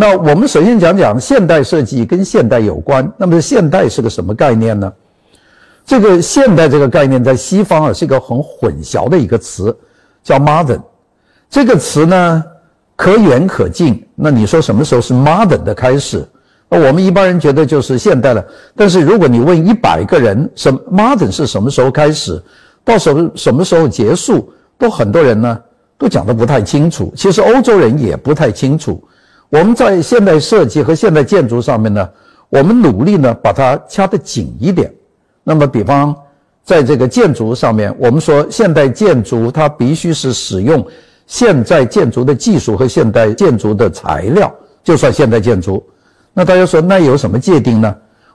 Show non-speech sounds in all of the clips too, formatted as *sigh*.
那我们首先讲讲现代设计跟现代有关。那么现代是个什么概念呢？这个现代这个概念在西方啊是一个很混淆的一个词，叫 modern。这个词呢可远可近。那你说什么时候是 modern 的开始？那我们一般人觉得就是现代了。但是如果你问一百个人，什 modern 是什么时候开始，到什么什么时候结束，都很多人呢都讲得不太清楚。其实欧洲人也不太清楚。我们在现代设计和现代建筑上面呢，我们努力呢把它掐得紧一点。那么，比方在这个建筑上面，我们说现代建筑它必须是使用现代建筑的技术和现代建筑的材料，就算现代建筑。那大家说那有什么界定呢？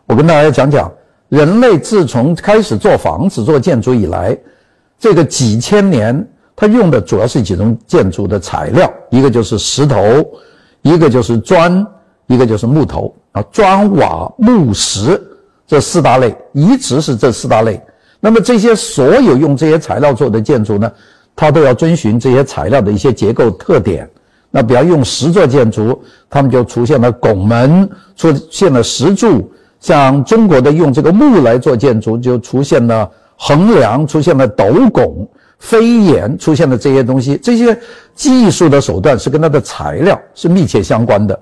我跟大家讲讲，人类自从开始做房子、做建筑以来，这个几千年，它用的主要是几种建筑的材料，一个就是石头。一个就是砖，一个就是木头啊，砖瓦木石这四大类，一直是这四大类。那么这些所有用这些材料做的建筑呢，它都要遵循这些材料的一些结构特点。那比方用石做建筑，他们就出现了拱门，出现了石柱；像中国的用这个木来做建筑，就出现了横梁，出现了斗拱。飞檐出现的这些东西，这些技术的手段是跟它的材料是密切相关的。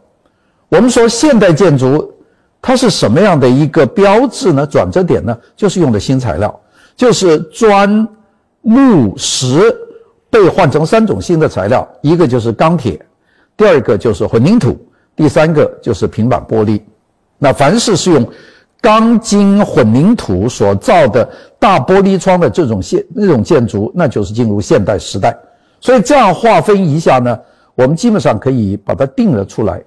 我们说现代建筑它是什么样的一个标志呢？转折点呢？就是用的新材料，就是砖、木、石被换成三种新的材料，一个就是钢铁，第二个就是混凝土，第三个就是平板玻璃。那凡是是用。钢筋混凝土所造的大玻璃窗的这种现那种建筑，那就是进入现代时代。所以这样划分一下呢，我们基本上可以把它定了出来。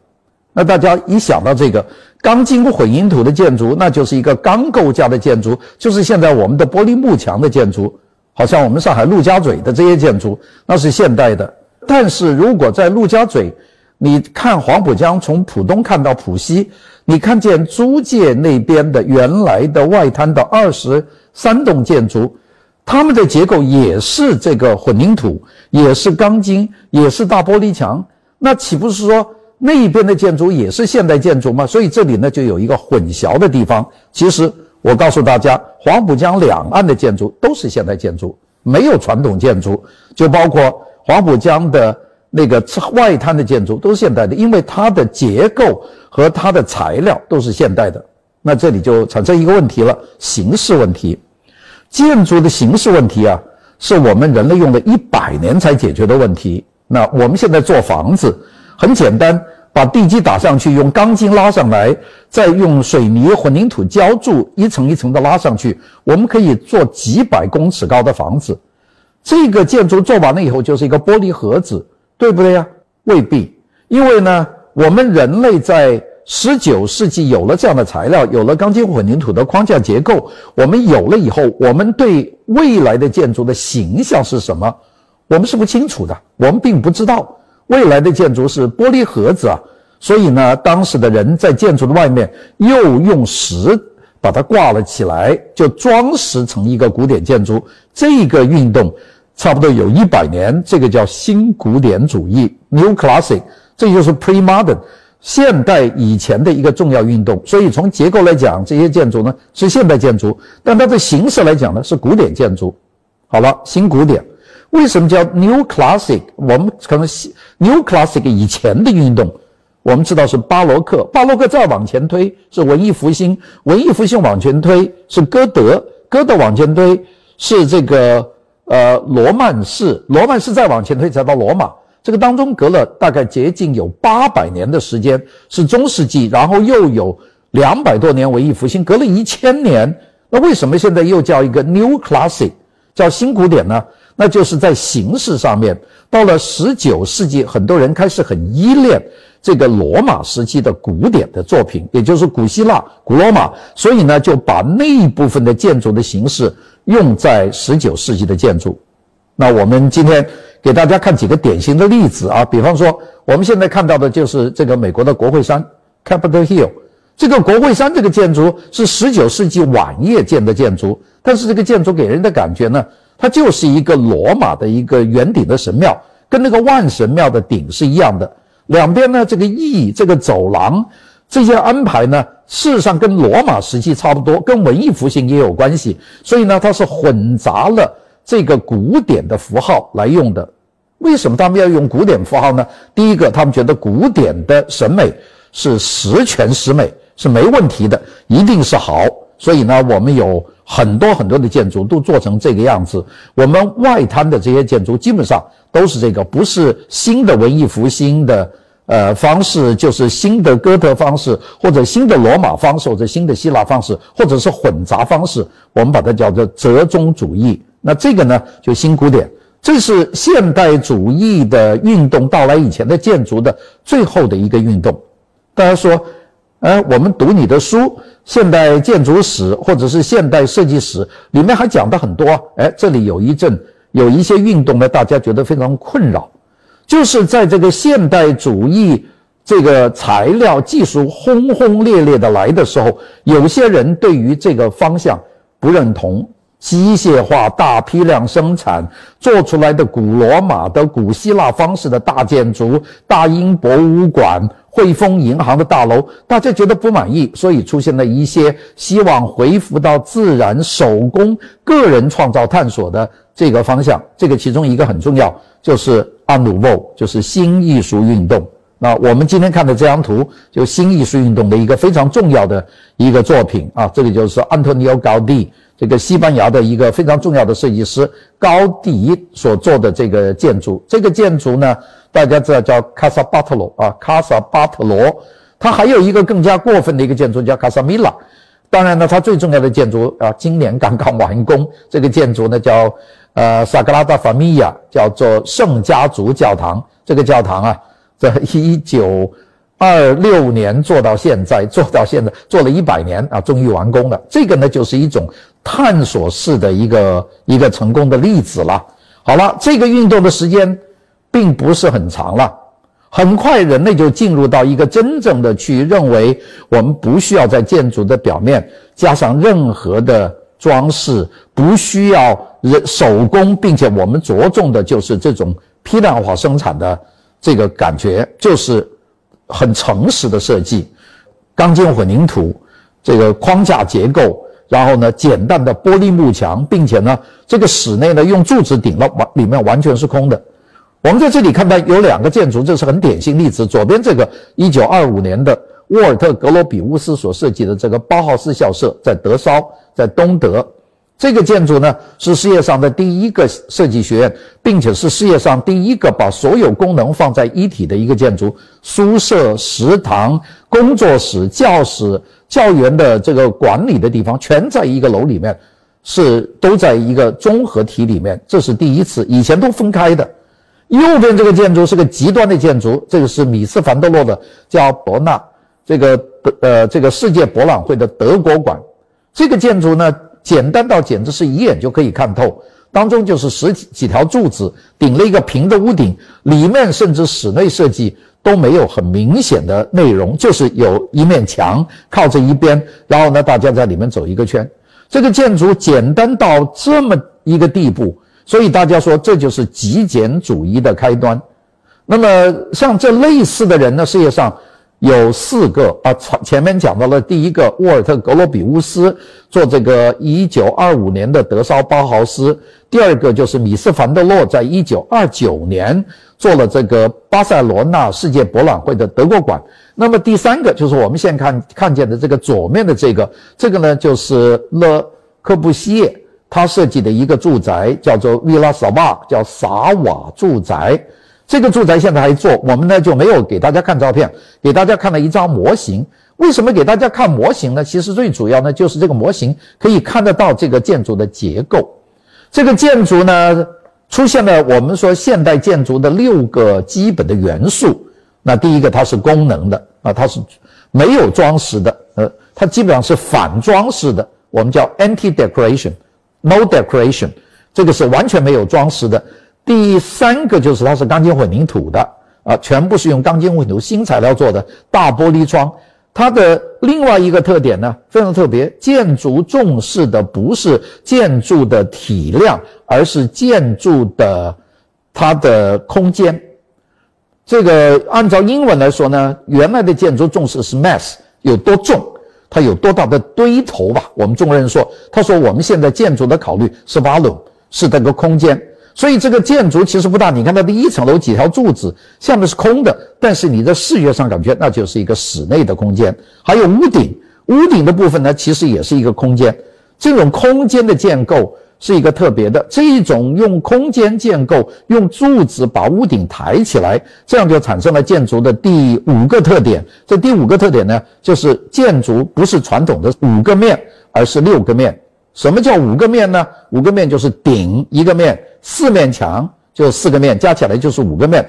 那大家一想到这个钢筋混凝土的建筑，那就是一个钢构架的建筑，就是现在我们的玻璃幕墙的建筑，好像我们上海陆家嘴的这些建筑，那是现代的。但是如果在陆家嘴，你看黄浦江从浦东看到浦西。你看见租界那边的原来的外滩的二十三栋建筑，它们的结构也是这个混凝土，也是钢筋，也是大玻璃墙。那岂不是说那一边的建筑也是现代建筑吗？所以这里呢就有一个混淆的地方。其实我告诉大家，黄浦江两岸的建筑都是现代建筑，没有传统建筑，就包括黄浦江的。那个外滩的建筑都是现代的，因为它的结构和它的材料都是现代的。那这里就产生一个问题了，形式问题。建筑的形式问题啊，是我们人类用了一百年才解决的问题。那我们现在做房子很简单，把地基打上去，用钢筋拉上来，再用水泥混凝土浇筑，一层一层的拉上去，我们可以做几百公尺高的房子。这个建筑做完了以后，就是一个玻璃盒子。对不对呀？未必，因为呢，我们人类在十九世纪有了这样的材料，有了钢筋混凝土的框架结构，我们有了以后，我们对未来的建筑的形象是什么？我们是不清楚的，我们并不知道未来的建筑是玻璃盒子啊。所以呢，当时的人在建筑的外面又用石把它挂了起来，就装饰成一个古典建筑。这个运动。差不多有一百年，这个叫新古典主义 （New Classic），这就是 Pre-Modern，现代以前的一个重要运动。所以从结构来讲，这些建筑呢是现代建筑，但它的形式来讲呢是古典建筑。好了，新古典为什么叫 New Classic？我们可能 New Classic 以前的运动，我们知道是巴洛克，巴洛克再往前推是文艺复兴，文艺复兴往前推是歌德，歌德往前推是这个。呃，罗曼式，罗曼式再往前推才到罗马，这个当中隔了大概接近有八百年的时间，是中世纪，然后又有两百多年文艺复兴，隔了一千年。那为什么现在又叫一个 New Classic，叫新古典呢？那就是在形式上面，到了十九世纪，很多人开始很依恋这个罗马时期的古典的作品，也就是古希腊、古罗马，所以呢，就把那一部分的建筑的形式。用在十九世纪的建筑，那我们今天给大家看几个典型的例子啊，比方说我们现在看到的就是这个美国的国会山 （Capitol Hill）。这个国会山这个建筑是十九世纪晚叶建的建筑，但是这个建筑给人的感觉呢，它就是一个罗马的一个圆顶的神庙，跟那个万神庙的顶是一样的。两边呢这个翼、这个走廊这些安排呢，事实上跟罗马时期差不多，跟文艺复兴也有关系。所以呢，它是混杂了这个古典的符号来用的。为什么他们要用古典符号呢？第一个，他们觉得古典的审美是十全十美，是没问题的，一定是好。所以呢，我们有很多很多的建筑都做成这个样子。我们外滩的这些建筑基本上都是这个，不是新的文艺复兴的呃方式，就是新的哥特方式，或者新的罗马方式，或者新的希腊方式，或者是混杂方式。我们把它叫做折中主义。那这个呢，就新古典。这是现代主义的运动到来以前的建筑的最后的一个运动。大家说，哎，我们读你的书《现代建筑史》或者是《现代设计史》，里面还讲的很多。哎，这里有一阵有一些运动呢，大家觉得非常困扰，就是在这个现代主义这个材料技术轰轰烈烈的来的时候，有些人对于这个方向不认同。机械化、大批量生产做出来的古罗马的、古希腊方式的大建筑、大英博物馆、汇丰银行的大楼，大家觉得不满意，所以出现了一些希望恢复到自然、手工、个人创造探索的这个方向。这个其中一个很重要，就是阿努沃，就是新艺术运动。那我们今天看的这张图，就新艺术运动的一个非常重要的一个作品啊，这个就是安东尼奥·高第。这个西班牙的一个非常重要的设计师高迪所做的这个建筑，这个建筑呢，大家知道叫卡萨巴特罗啊，卡萨巴特罗。它还有一个更加过分的一个建筑叫卡萨米拉。当然呢，它最重要的建筑啊，今年刚刚完工。这个建筑呢叫呃萨格拉达法米亚，叫做圣家族教堂。这个教堂啊，在一九。二六年做到现在，做到现在做了一百年啊，终于完工了。这个呢，就是一种探索式的一个一个成功的例子了。好了，这个运动的时间并不是很长了，很快人类就进入到一个真正的去认为我们不需要在建筑的表面加上任何的装饰，不需要人手工，并且我们着重的就是这种批量化生产的这个感觉，就是。很诚实的设计，钢筋混凝土这个框架结构，然后呢，简单的玻璃幕墙，并且呢，这个室内呢用柱子顶了，完里面完全是空的。我们在这里看到有两个建筑，这是很典型例子。左边这个一九二五年的沃尔特格罗比乌斯所设计的这个包豪斯校舍，在德绍，在东德。这个建筑呢是世界上的第一个设计学院，并且是世界上第一个把所有功能放在一体的一个建筑。宿舍、食堂、工作室、教室、教员的这个管理的地方，全在一个楼里面，是都在一个综合体里面。这是第一次，以前都分开的。右边这个建筑是个极端的建筑，这个是米斯凡德洛的，叫博纳，这个德呃这个世界博览会的德国馆。这个建筑呢？简单到简直是一眼就可以看透，当中就是十几几条柱子顶了一个平的屋顶，里面甚至室内设计都没有很明显的内容，就是有一面墙靠着一边，然后呢大家在里面走一个圈。这个建筑简单到这么一个地步，所以大家说这就是极简主义的开端。那么像这类似的人呢，世界上。有四个啊，前前面讲到了第一个沃尔特格罗比乌斯做这个一九二五年的德绍包豪斯，第二个就是米斯凡德洛在一九二九年做了这个巴塞罗那世界博览会的德国馆。那么第三个就是我们现在看看见的这个左面的这个，这个呢就是勒科布西耶他设计的一个住宅，叫做 Villa s a v a 叫萨瓦住宅。这个住宅现在还做，我们呢就没有给大家看照片，给大家看了一张模型。为什么给大家看模型呢？其实最主要呢就是这个模型可以看得到这个建筑的结构。这个建筑呢出现了我们说现代建筑的六个基本的元素。那第一个它是功能的啊，它是没有装饰的，呃，它基本上是反装饰的，我们叫 anti-decoration No decoration，这个是完全没有装饰的。第三个就是它是钢筋混凝土的啊，全部是用钢筋混凝土新材料做的大玻璃窗。它的另外一个特点呢，非常特别，建筑重视的不是建筑的体量，而是建筑的它的空间。这个按照英文来说呢，原来的建筑重视是 mass 有多重，它有多大的堆头吧。我们中国人说，他说我们现在建筑的考虑是 volume，是这个空间。所以这个建筑其实不大，你看它第一层楼几条柱子，下面是空的，但是你在视觉上感觉那就是一个室内的空间。还有屋顶，屋顶的部分呢，其实也是一个空间。这种空间的建构是一个特别的，这种用空间建构，用柱子把屋顶抬起来，这样就产生了建筑的第五个特点。这第五个特点呢，就是建筑不是传统的五个面，而是六个面。什么叫五个面呢？五个面就是顶一个面，四面墙就四个面，加起来就是五个面。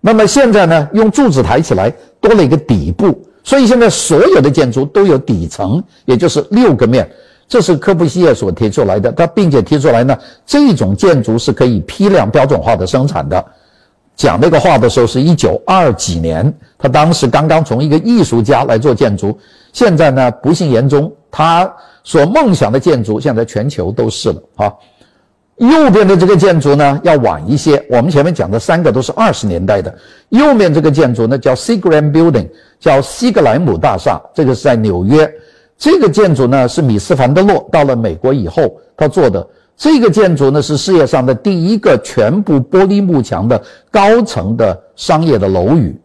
那么现在呢，用柱子抬起来，多了一个底部，所以现在所有的建筑都有底层，也就是六个面。这是科布西耶所提出来的，他并且提出来呢，这种建筑是可以批量标准化的生产的。讲这个话的时候是一九二几年，他当时刚刚从一个艺术家来做建筑，现在呢，不幸言中，他。所梦想的建筑，现在全球都是了啊。右边的这个建筑呢，要晚一些。我们前面讲的三个都是二十年代的。右面这个建筑呢，叫 Seagram Building，叫西格莱姆大厦。这个是在纽约。这个建筑呢，是米斯凡德洛到了美国以后他做的。这个建筑呢，是世界上的第一个全部玻璃幕墙的高层的商业的楼宇。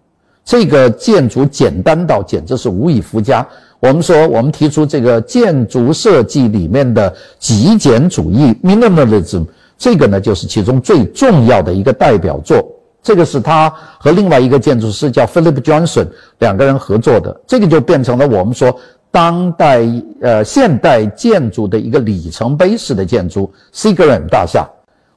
这个建筑简单到简直是无以复加。我们说，我们提出这个建筑设计里面的极简主义 （minimalism），这个呢就是其中最重要的一个代表作。这个是他和另外一个建筑师叫 Philip Johnson 两个人合作的，这个就变成了我们说当代呃现代建筑的一个里程碑式的建筑 ——Seagram 大厦。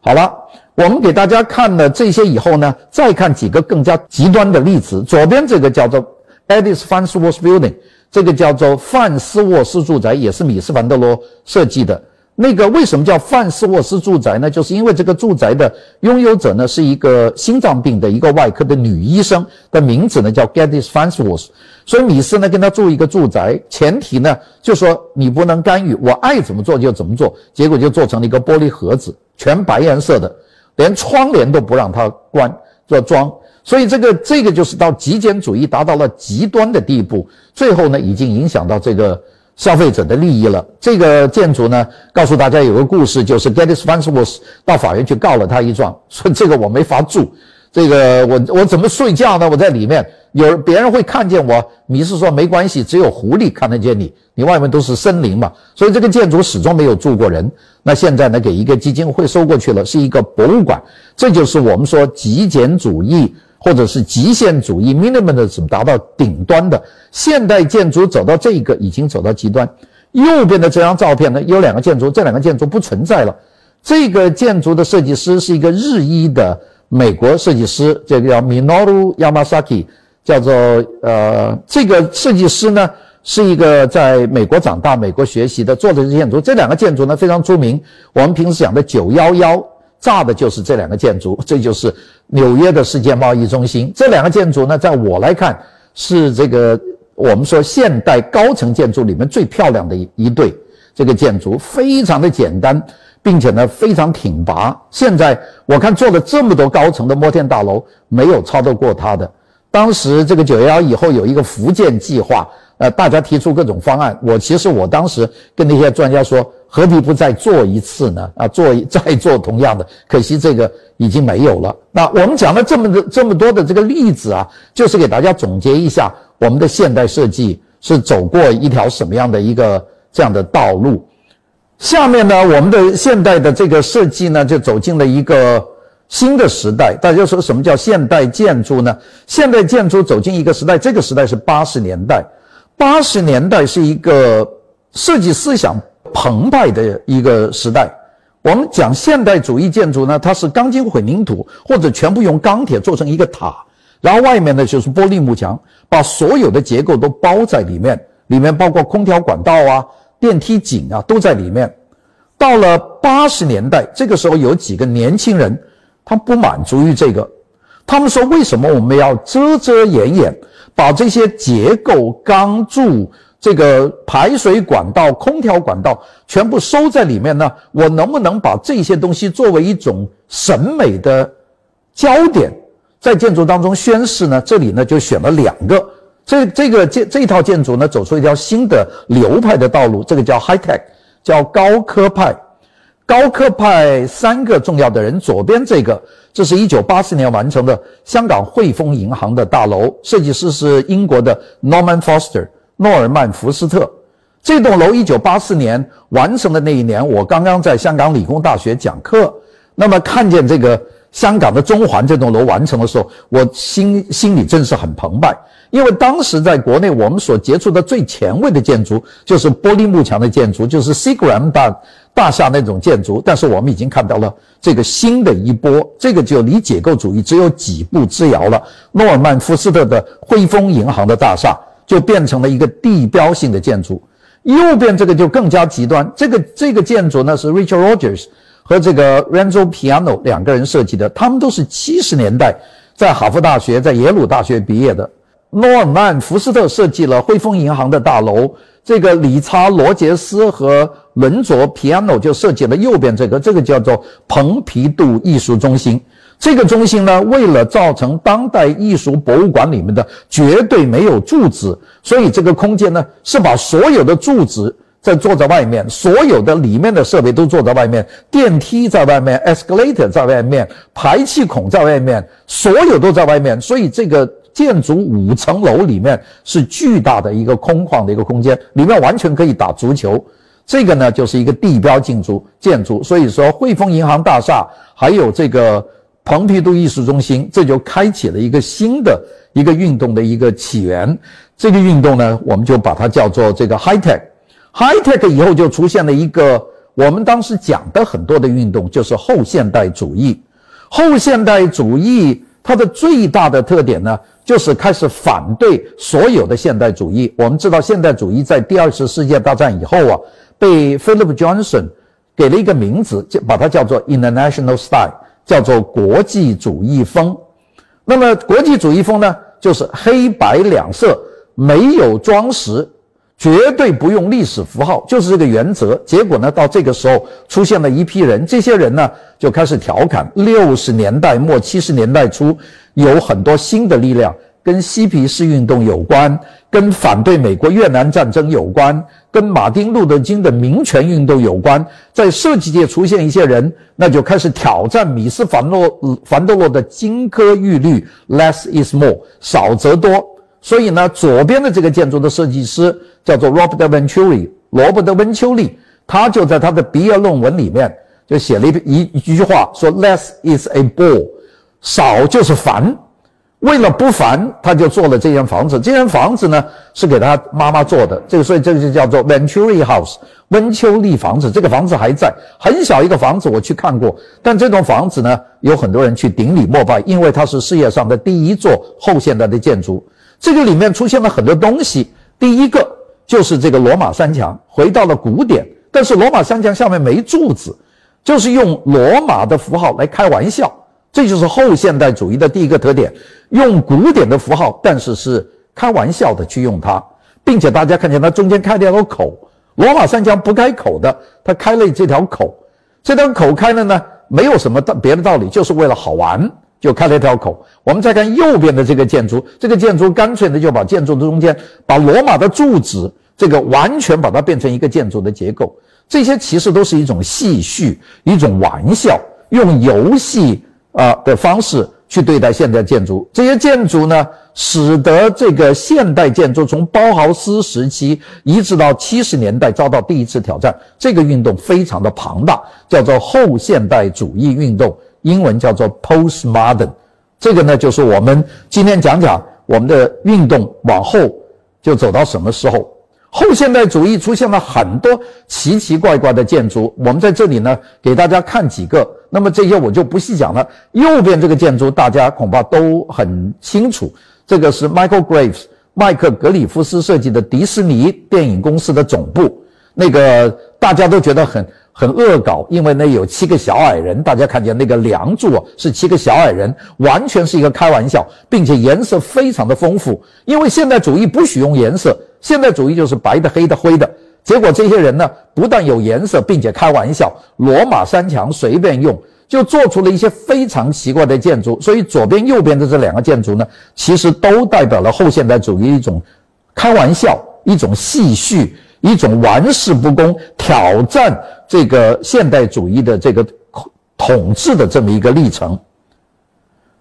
好了，我们给大家看了这些以后呢，再看几个更加极端的例子。左边这个叫做 Edith Farnsworth Building。这个叫做范斯沃斯住宅，也是米斯凡德罗设计的。那个为什么叫范斯沃斯住宅呢？就是因为这个住宅的拥有者呢是一个心脏病的一个外科的女医生，的名字呢叫 Geddes Farnsworth。所以米斯呢跟他住一个住宅，前提呢就说你不能干预，我爱怎么做就怎么做。结果就做成了一个玻璃盒子，全白颜色的，连窗帘都不让它关，做装。所以这个这个就是到极简主义达到了极端的地步，最后呢已经影响到这个消费者的利益了。这个建筑呢，告诉大家有个故事，就是 Geddes Farnsworth 到法院去告了他一状，*laughs* 说这个我没法住。这个我我怎么睡觉呢？我在里面有别人会看见我。米斯说没关系，只有狐狸看得见你，你外面都是森林嘛。所以这个建筑始终没有住过人。那现在呢，给一个基金会收过去了，是一个博物馆。这就是我们说极简主义或者是极限主义 （minimalism） 达到顶端的现代建筑走到这一个已经走到极端。右边的这张照片呢，有两个建筑，这两个建筑不存在了。这个建筑的设计师是一个日裔的。美国设计师，这个叫 Minoru Yamasaki，叫做呃，这个设计师呢是一个在美国长大、美国学习的，做的是建筑。这两个建筑呢非常出名。我们平时讲的九幺幺炸的就是这两个建筑，*laughs* 这就是纽约的世界贸易中心。这两个建筑呢，在我来看是这个我们说现代高层建筑里面最漂亮的一一对。这个建筑非常的简单。并且呢，非常挺拔。现在我看做了这么多高层的摩天大楼，没有超得过它的。当时这个九幺幺以后有一个福建计划，呃，大家提出各种方案。我其实我当时跟那些专家说，何必不再做一次呢？啊，做 *laughs* 再做同样的，可惜这个已经没有了。那我们讲了这么多这么多的这个例子啊，就是给大家总结一下我们的现代设计是走过一条什么样的一个这样的道路。下面呢，我们的现代的这个设计呢，就走进了一个新的时代。大家说什么叫现代建筑呢？现代建筑走进一个时代，这个时代是八十年代。八十年代是一个设计思想澎湃的一个时代。我们讲现代主义建筑呢，它是钢筋混凝土或者全部用钢铁做成一个塔，然后外面呢就是玻璃幕墙，把所有的结构都包在里面，里面包括空调管道啊。电梯井啊，都在里面。到了八十年代，这个时候有几个年轻人，他不满足于这个，他们说：为什么我们要遮遮掩掩，把这些结构、钢柱、这个排水管道、空调管道全部收在里面呢？我能不能把这些东西作为一种审美的焦点，在建筑当中宣示呢，这里呢就选了两个。这这个建这一套建筑呢，走出一条新的流派的道路，这个叫 High Tech，叫高科派。高科派三个重要的人，左边这个，这是一九八四年完成的香港汇丰银行的大楼，设计师是英国的 Norman Foster，诺尔曼福斯特。这栋楼一九八四年完成的那一年，我刚刚在香港理工大学讲课，那么看见这个。香港的中环这栋楼完成的时候，我心心里真是很澎湃，因为当时在国内我们所接触的最前卫的建筑就是玻璃幕墙的建筑，就是 CGRAM 大大厦那种建筑。但是我们已经看到了这个新的一波，这个就离解构主义只有几步之遥了。诺尔曼福斯特的汇丰银行的大厦就变成了一个地标性的建筑。右边这个就更加极端，这个这个建筑呢是 Richard Rogers。和这个 Renzo Piano 两个人设计的，他们都是七十年代在哈佛大学、在耶鲁大学毕业的。诺尔曼·福斯特设计了汇丰银行的大楼，这个理查·罗杰斯和伦佐·皮 n o 就设计了右边这个，这个叫做蓬皮杜艺术中心。这个中心呢，为了造成当代艺术博物馆里面的绝对没有柱子，所以这个空间呢是把所有的柱子。在坐在外面，所有的里面的设备都坐在外面，电梯在外面，escalator 在外面，排气孔在外面，所有都在外面。所以这个建筑五层楼里面是巨大的一个空旷的一个空间，里面完全可以打足球。这个呢就是一个地标建筑建筑。所以说汇丰银行大厦还有这个蓬皮杜艺术中心，这就开启了一个新的一个运动的一个起源。这个运动呢，我们就把它叫做这个 high tech。High tech 以后就出现了一个我们当时讲的很多的运动，就是后现代主义。后现代主义它的最大的特点呢，就是开始反对所有的现代主义。我们知道，现代主义在第二次世界大战以后啊，被 Philip Johnson 给了一个名字，就把它叫做 International Style，叫做国际主义风。那么国际主义风呢，就是黑白两色，没有装饰。绝对不用历史符号，就是这个原则。结果呢，到这个时候出现了一批人，这些人呢就开始调侃。六十年代末、七十年代初，有很多新的力量，跟嬉皮士运动有关，跟反对美国越南战争有关，跟马丁路德金的民权运动有关。在设计界出现一些人，那就开始挑战米斯凡诺凡德洛的金科玉律，less is more，少则多。所以呢，左边的这个建筑的设计师叫做 Robert Venturi，罗伯特·温丘利，他就在他的毕业论文里面就写了一一一句话，说 “less is a bore”，少就是烦。为了不烦，他就做了这间房子。这间房子呢是给他妈妈做的，这个所以这个就叫做 Venturi House，温丘利房子。这个房子还在，很小一个房子，我去看过。但这栋房子呢，有很多人去顶礼膜拜，因为它是世界上的第一座后现代的建筑。这个里面出现了很多东西，第一个就是这个罗马三墙回到了古典，但是罗马三墙下面没柱子，就是用罗马的符号来开玩笑，这就是后现代主义的第一个特点，用古典的符号，但是是开玩笑的去用它，并且大家看见它中间开了一条口，罗马三墙不开口的，它开了这条口，这条口开了呢，没有什么道别的道理，就是为了好玩。就开了一条口。我们再看右边的这个建筑，这个建筑干脆的就把建筑的中间把罗马的柱子这个完全把它变成一个建筑的结构。这些其实都是一种戏谑，一种玩笑，用游戏啊的方式去对待现代建筑。这些建筑呢，使得这个现代建筑从包豪斯时期一直到七十年代遭到第一次挑战。这个运动非常的庞大，叫做后现代主义运动。英文叫做 postmodern，这个呢就是我们今天讲讲我们的运动往后就走到什么时候？后现代主义出现了很多奇奇怪怪的建筑，我们在这里呢给大家看几个。那么这些我就不细讲了。右边这个建筑大家恐怕都很清楚，这个是 Michael Graves 麦克格里夫斯设计的迪士尼电影公司的总部，那个大家都觉得很。很恶搞，因为那有七个小矮人，大家看见那个梁柱啊，是七个小矮人，完全是一个开玩笑，并且颜色非常的丰富。因为现代主义不许用颜色，现代主义就是白的、黑的、灰的。结果这些人呢，不但有颜色，并且开玩笑，罗马三墙随便用，就做出了一些非常奇怪的建筑。所以左边、右边的这两个建筑呢，其实都代表了后现代主义一种开玩笑、一种戏谑、一种玩世不恭、挑战这个现代主义的这个统治的这么一个历程。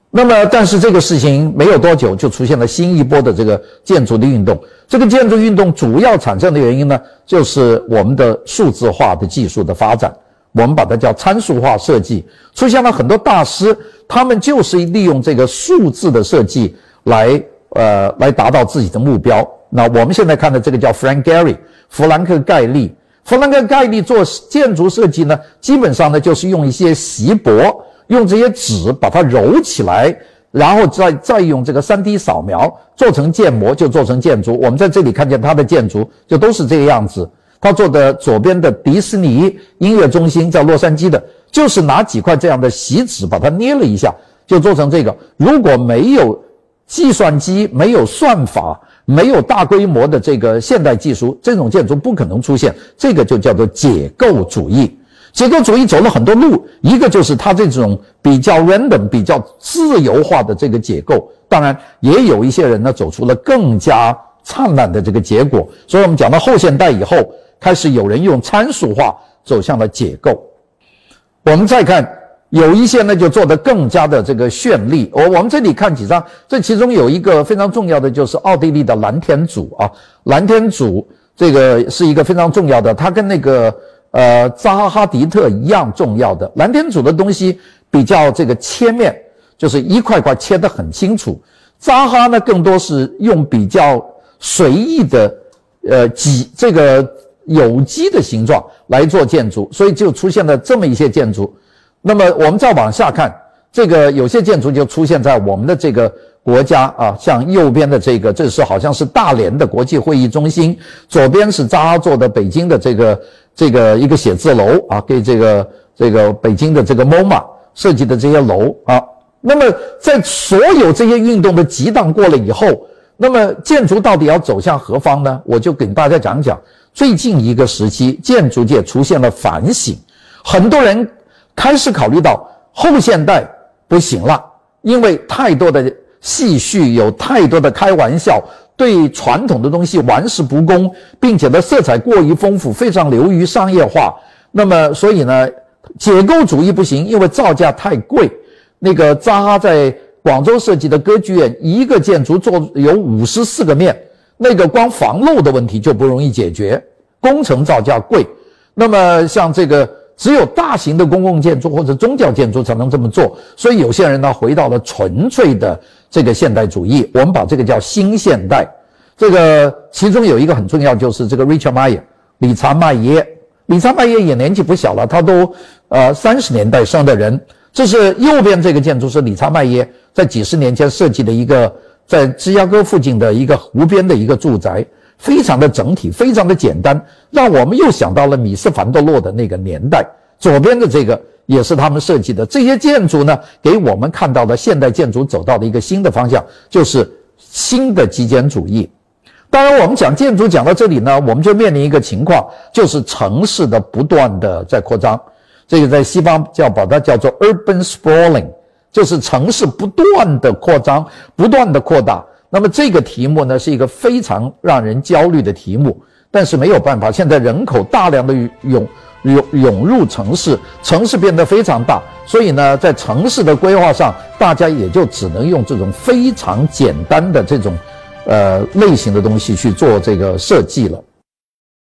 那么，但是这个事情没有多久，就出现了新一波的这个建筑的运动。这个建筑运动主要产生的原因呢，就是我们的数字化的技术的发展，我们把它叫参数化设计。出现了很多大师，他们就是利用这个数字的设计来，呃，来达到自己的目标。那我们现在看的这个叫 Frank Gehry，弗兰克·盖利。弗兰克·盖利做建筑设计呢，基本上呢就是用一些锡箔。用这些纸把它揉起来，然后再再用这个 3D 扫描做成建模，就做成建筑。我们在这里看见它的建筑就都是这个样子。他做的左边的迪士尼音乐中心在洛杉矶的，就是拿几块这样的锡纸把它捏了一下，就做成这个。如果没有计算机、没有算法、没有大规模的这个现代技术，这种建筑不可能出现。这个就叫做解构主义。结构主义走了很多路，一个就是它这种比较 random、比较自由化的这个结构，当然也有一些人呢走出了更加灿烂的这个结果。所以我们讲到后现代以后，开始有人用参数化走向了解构。我们再看，有一些呢就做得更加的这个绚丽。我我们这里看几张，这其中有一个非常重要的就是奥地利的蓝天组啊，蓝天组这个是一个非常重要的，它跟那个。呃，扎哈迪特一样重要的蓝天组的东西比较这个切面，就是一块块切得很清楚。扎哈呢，更多是用比较随意的，呃，几这个有机的形状来做建筑，所以就出现了这么一些建筑。那么我们再往下看，这个有些建筑就出现在我们的这个国家啊，像右边的这个，这是好像是大连的国际会议中心，左边是扎哈做的北京的这个。这个一个写字楼啊，给这个这个北京的这个 MOMA 设计的这些楼啊，那么在所有这些运动的激荡过了以后，那么建筑到底要走向何方呢？我就给大家讲讲最近一个时期建筑界出现了反省，很多人开始考虑到后现代不行了，因为太多的戏谑，有太多的开玩笑。对传统的东西玩世不恭，并且呢色彩过于丰富，非常流于商业化。那么，所以呢，解构主义不行，因为造价太贵。那个扎哈在广州设计的歌剧院，一个建筑做有五十四个面，那个光防漏的问题就不容易解决，工程造价贵。那么像这个。只有大型的公共建筑或者宗教建筑才能这么做，所以有些人呢回到了纯粹的这个现代主义，我们把这个叫新现代。这个其中有一个很重要，就是这个 Richard Meyer 理查麦耶。理查麦耶也年纪不小了，他都呃三十年代生的人。这是右边这个建筑是理查麦耶在几十年前设计的一个在芝加哥附近的一个湖边的一个住宅。非常的整体，非常的简单，让我们又想到了米斯凡德洛的那个年代。左边的这个也是他们设计的。这些建筑呢，给我们看到了现代建筑走到了一个新的方向，就是新的极简主义。当然，我们讲建筑讲到这里呢，我们就面临一个情况，就是城市的不断的在扩张。这个在西方叫把它叫做 urban sprawling，就是城市不断的扩张，不断的扩大。那么这个题目呢，是一个非常让人焦虑的题目，但是没有办法，现在人口大量的涌涌涌入城市，城市变得非常大，所以呢，在城市的规划上，大家也就只能用这种非常简单的这种，呃类型的东西去做这个设计了。